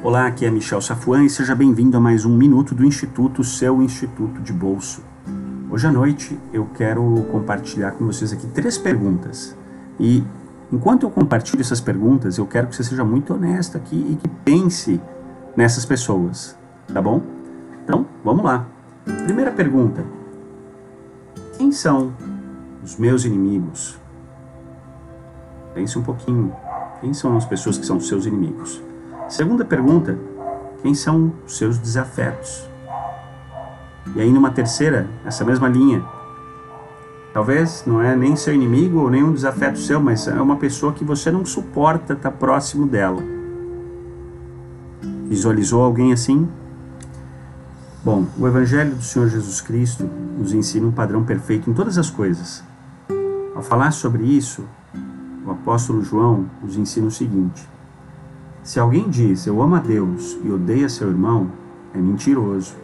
Olá, aqui é Michel Safuan e seja bem-vindo a mais um Minuto do Instituto, seu Instituto de Bolso. Hoje à noite eu quero compartilhar com vocês aqui três perguntas. E enquanto eu compartilho essas perguntas, eu quero que você seja muito honesto aqui e que pense nessas pessoas, tá bom? Então, vamos lá. Primeira pergunta: Quem são os meus inimigos? Pense um pouquinho. Quem são as pessoas que são seus inimigos? Segunda pergunta: quem são os seus desafetos? E aí, numa terceira, essa mesma linha, talvez não é nem seu inimigo ou nem um desafeto seu, mas é uma pessoa que você não suporta estar próximo dela. Visualizou alguém assim? Bom, o Evangelho do Senhor Jesus Cristo nos ensina um padrão perfeito em todas as coisas. Ao falar sobre isso, o apóstolo João nos ensina o seguinte: se alguém diz eu amo a Deus e odeia seu irmão, é mentiroso.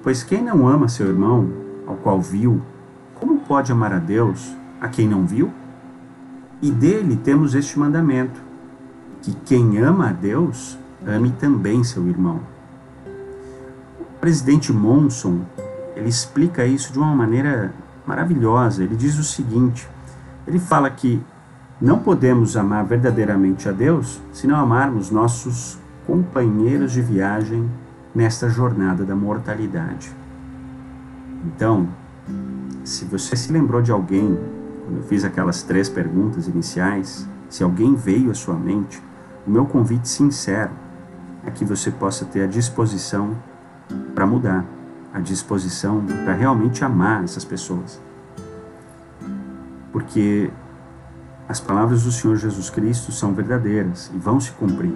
Pois quem não ama seu irmão, ao qual viu, como pode amar a Deus, a quem não viu? E dele temos este mandamento: que quem ama a Deus, ame também seu irmão. O presidente Monson, ele explica isso de uma maneira maravilhosa. Ele diz o seguinte: ele fala que não podemos amar verdadeiramente a Deus se não amarmos nossos companheiros de viagem nesta jornada da mortalidade. Então, se você se lembrou de alguém, quando eu fiz aquelas três perguntas iniciais, se alguém veio à sua mente, o meu convite sincero é que você possa ter a disposição para mudar, a disposição para realmente amar essas pessoas. Porque as palavras do Senhor Jesus Cristo são verdadeiras e vão se cumprir,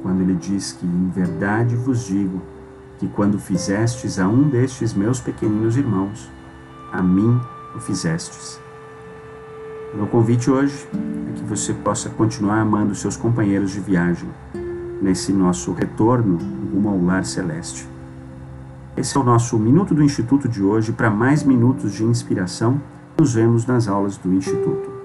quando ele diz que em verdade vos digo que quando fizestes a um destes meus pequeninos irmãos, a mim o fizestes. Meu convite hoje é que você possa continuar amando seus companheiros de viagem nesse nosso retorno rumo ao lar celeste. Esse é o nosso Minuto do Instituto de hoje. Para mais minutos de inspiração, nos vemos nas aulas do Instituto.